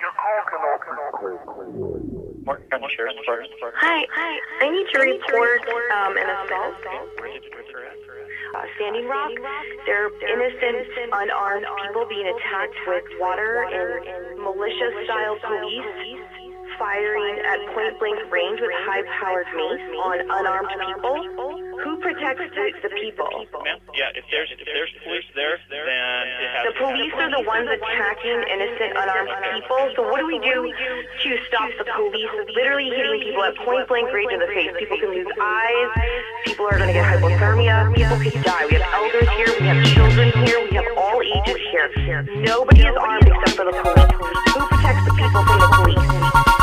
Your call cannot Morton County Sheriff's Department. Hi, hi. I need to report um, an assault. Where did you occur at? Uh, Standing Rock. There are innocent, unarmed people being attacked with water and militia-style police firing at point-blank range with high-powered mace on unarmed people. Who protects the, the people? Ma'am? Yeah, if there's if there's police there, then it has The police are the ones attacking innocent, unarmed people. So what do we do to stop the police literally hitting people at point blank range in the face? People can lose eyes. People are going to get hypothermia. People could die. We have elders here. We have children here. We have all ages here. Nobody is armed except for the police. Who protects the people from the police?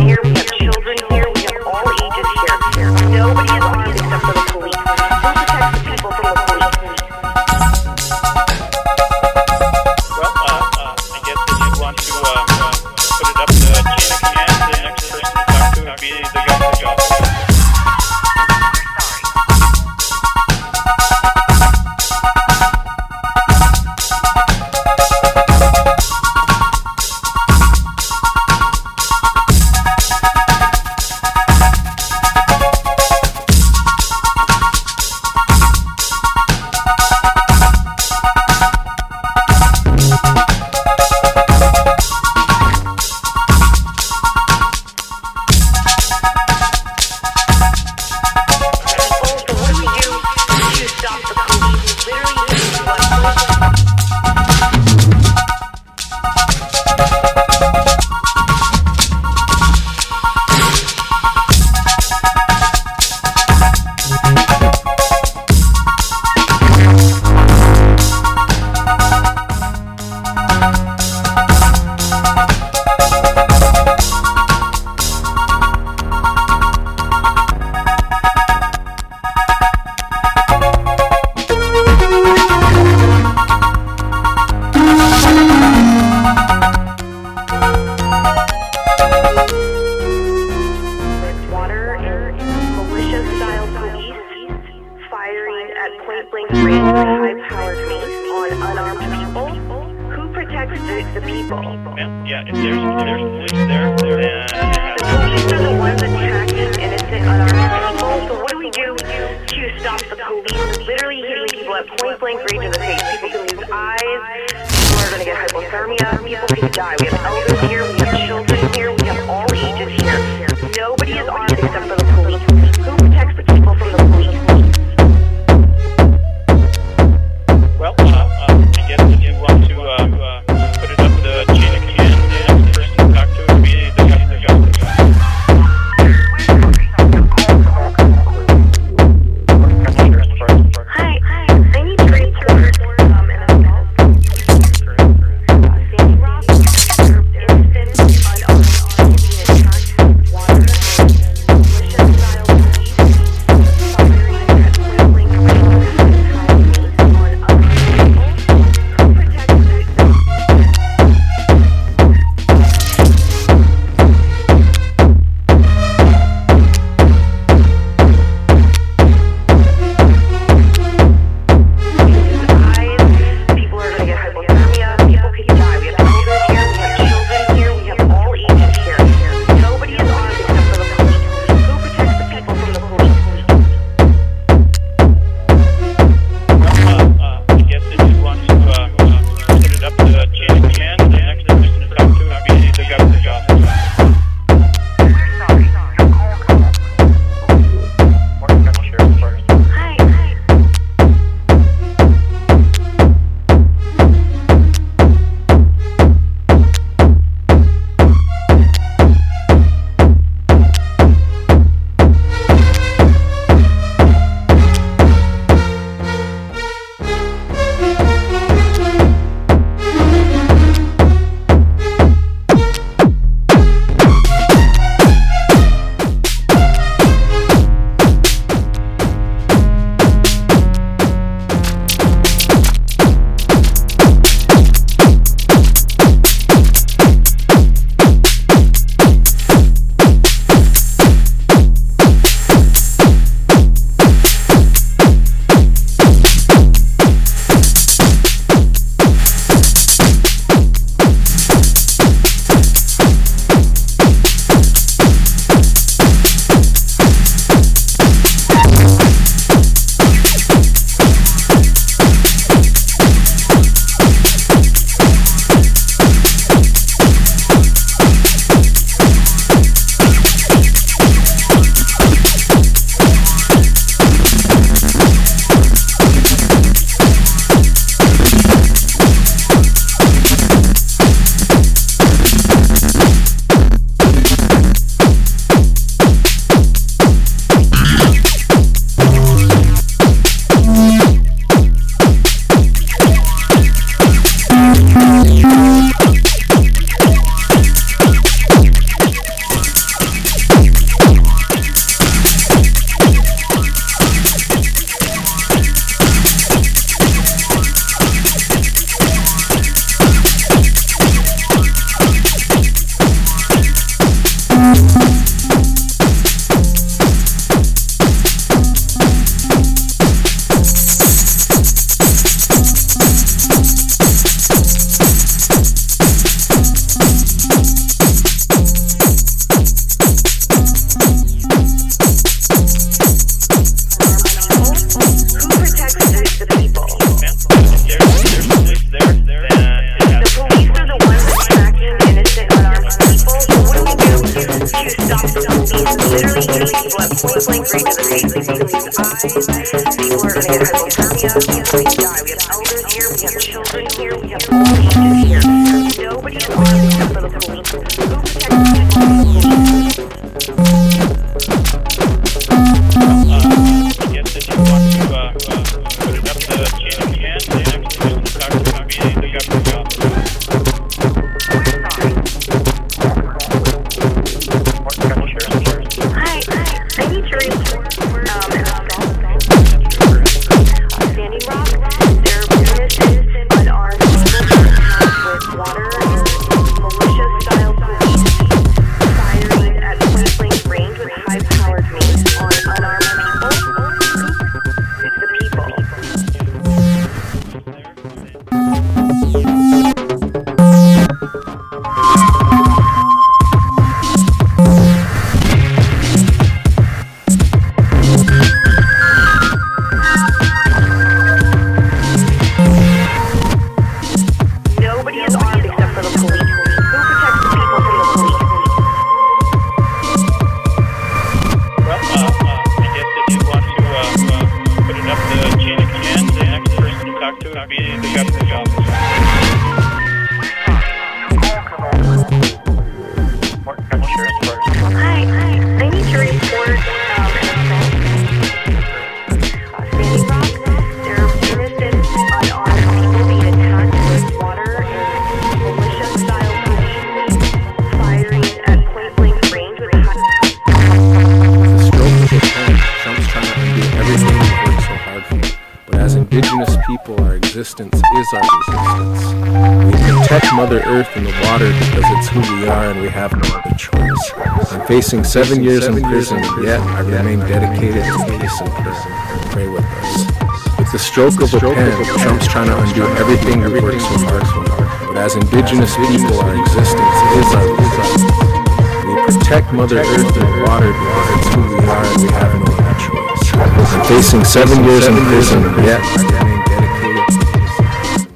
Here. We have children here. We have all ages here. Nobody Who the, people? Yeah, if there's, if there's police there, then it uh, The police are the ones attacking innocent, unarmed people. So what do we do to stop the police literally hitting people at point-blank range in the face? People can lose eyes. People are going to get hypothermia. People could die. We have elders here. We have children Nobody is armed except for the police. Indigenous people, our existence is our resistance. We protect Mother Earth and the water because it's who we are and we have no other choice. I'm facing seven years in prison, yet I remain dedicated to peace and prayer. Pray with us. With the stroke of a pen, Trump's trying to undo everything we've worked so hard for. But as indigenous people, our existence is our resistance. We protect Mother Earth and the water because it's who we are and we have no other facing seven years in prison, yet I remain dedicated to peace and.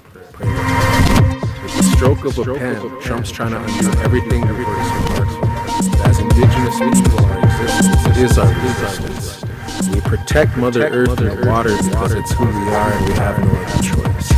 With the stroke of a pen, Trump's trying to undo everything we've worked for. But as indigenous people, our existence is our resistance. We protect Mother Earth and the water because it's who we are and we have no other choice.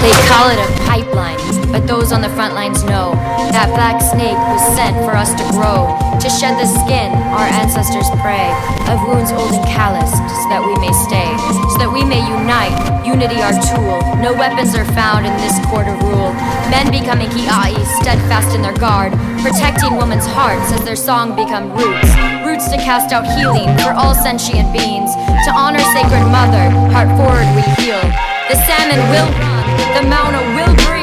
They call it a pipeline, those on the front lines know that black snake was sent for us to grow, to shed the skin our ancestors pray, of wounds old and calloused, so that we may stay, so that we may unite, unity our tool. No weapons are found in this court of rule. Men becoming kia'i, steadfast in their guard, protecting women's hearts as their song become roots, roots to cast out healing for all sentient beings, to honor sacred mother, heart forward we heal. The salmon will run, the Mauna will breathe,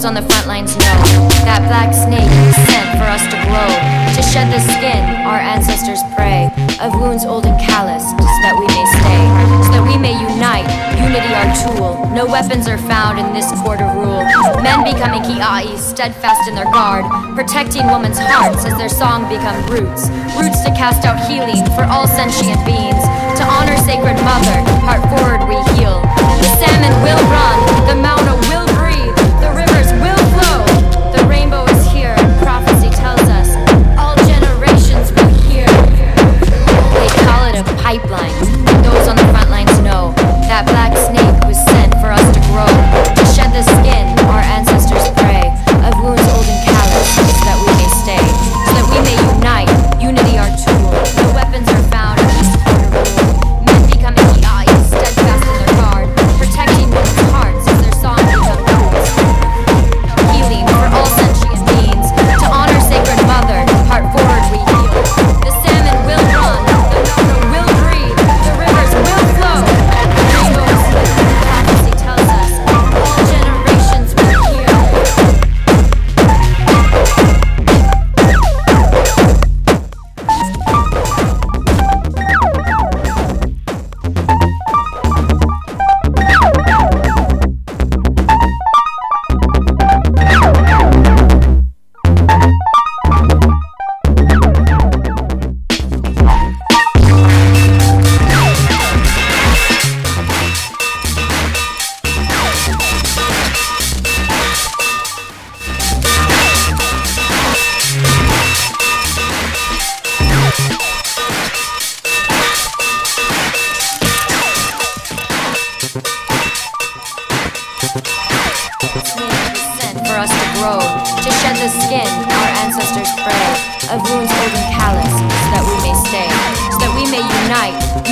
those on the front lines know that black snake sent for us to grow, to shed the skin our ancestors pray, of wounds old and calloused, so that we may stay, so that we may unite, unity our tool. No weapons are found in this court of rule. Men becoming kia'i, steadfast in their guard, protecting women's hearts as their song become roots, roots to cast out healing for all sentient beings, to honor sacred mother, heart forward we heal. The salmon will run, the Mauna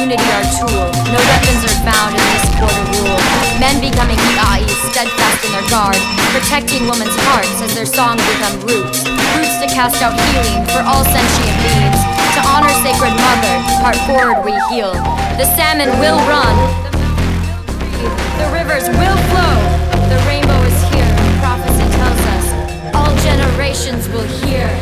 unity our tool. No weapons are found in this quarter rule. Men becoming Ila'i, steadfast in their guard, protecting women's hearts as their songs become roots, roots to cast out healing for all sentient beings. To honor sacred mother, part forward we heal. The salmon will run, the rivers will flow. The rainbow is here. Prophecy tells us all generations will hear.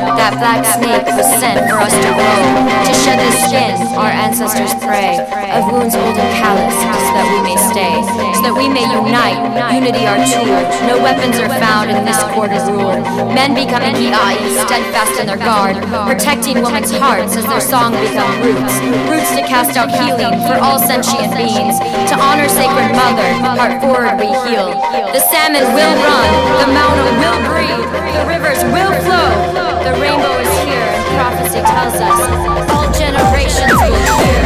Black snake was sent for us to grow. To shed the skin our ancestors pray. Of wounds old and callous, so that we may stay. So that we may unite, unity our tool. No weapons are found in this court of rule. Men becoming kia'i, steadfast in their guard. Protecting women's hearts as their song become roots. Roots to cast out healing for all sentient beings. To honor sacred mother, heart forward we heal. The salmon will run, the mountain will breathe, the rivers will flow. The rainbow is here, and prophecy tells us all generations will hear.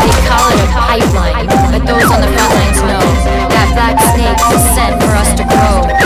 They call it a pipeline, but those on the front lines know that black snake was sent for us to grow,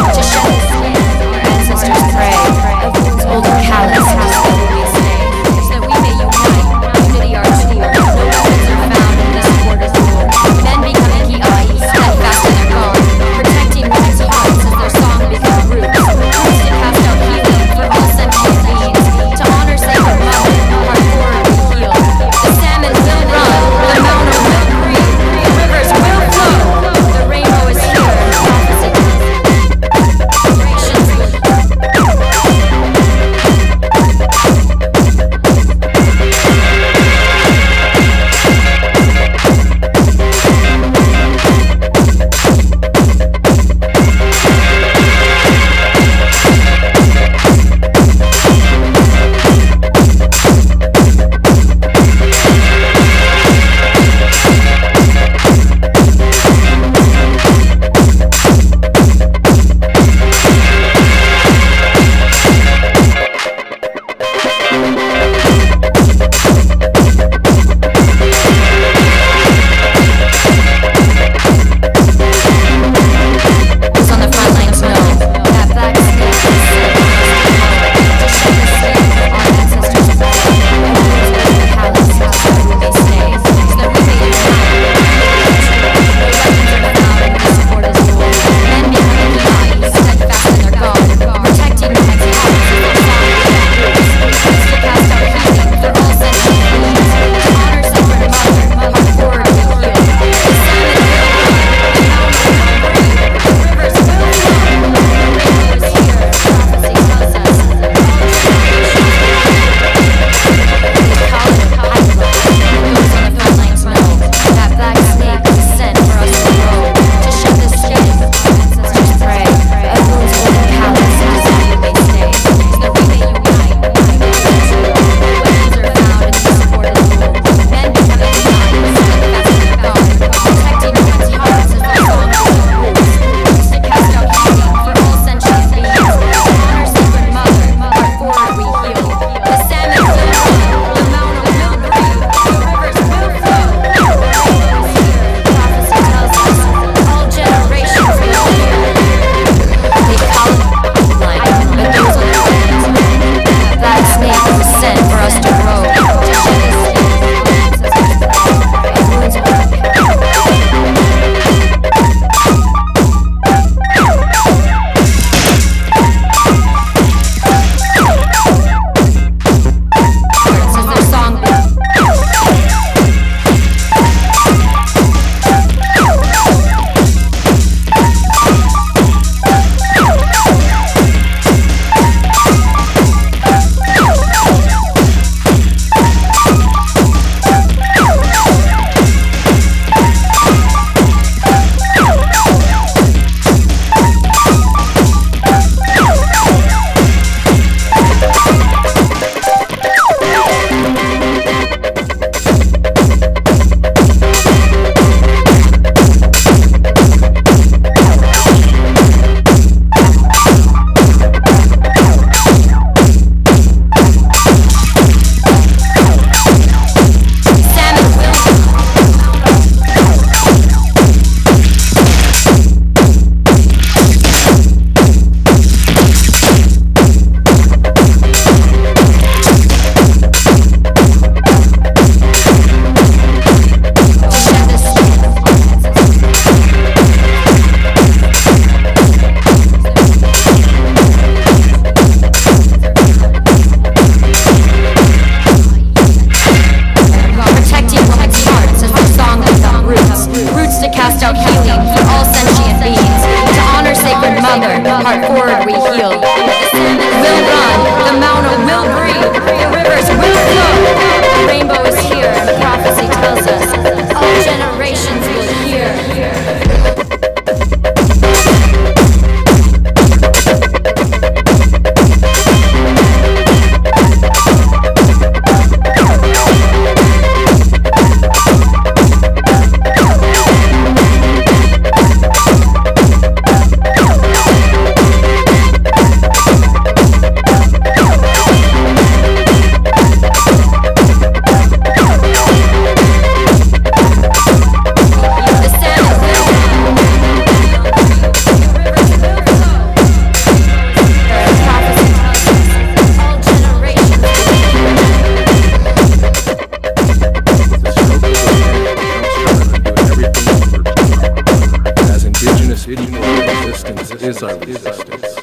is our resistance.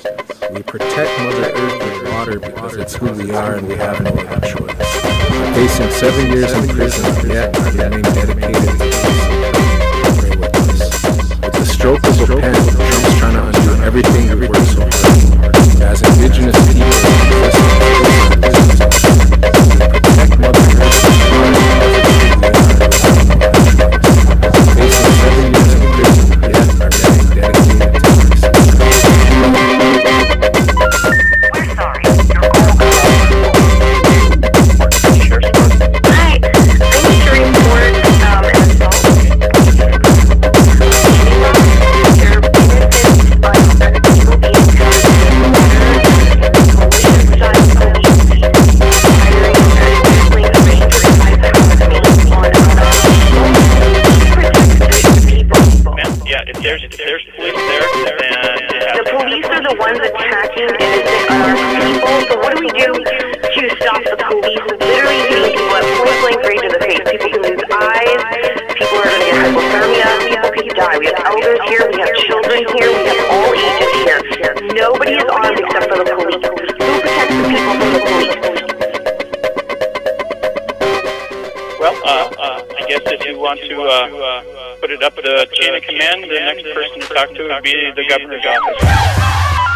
We protect Mother Earth and water because it's who we are and we have no other choice. Facing seven years in prison, yet I remain dedicated to. With the stroke of a pen, Trump's trying to undo everything talk to would be the governor's office.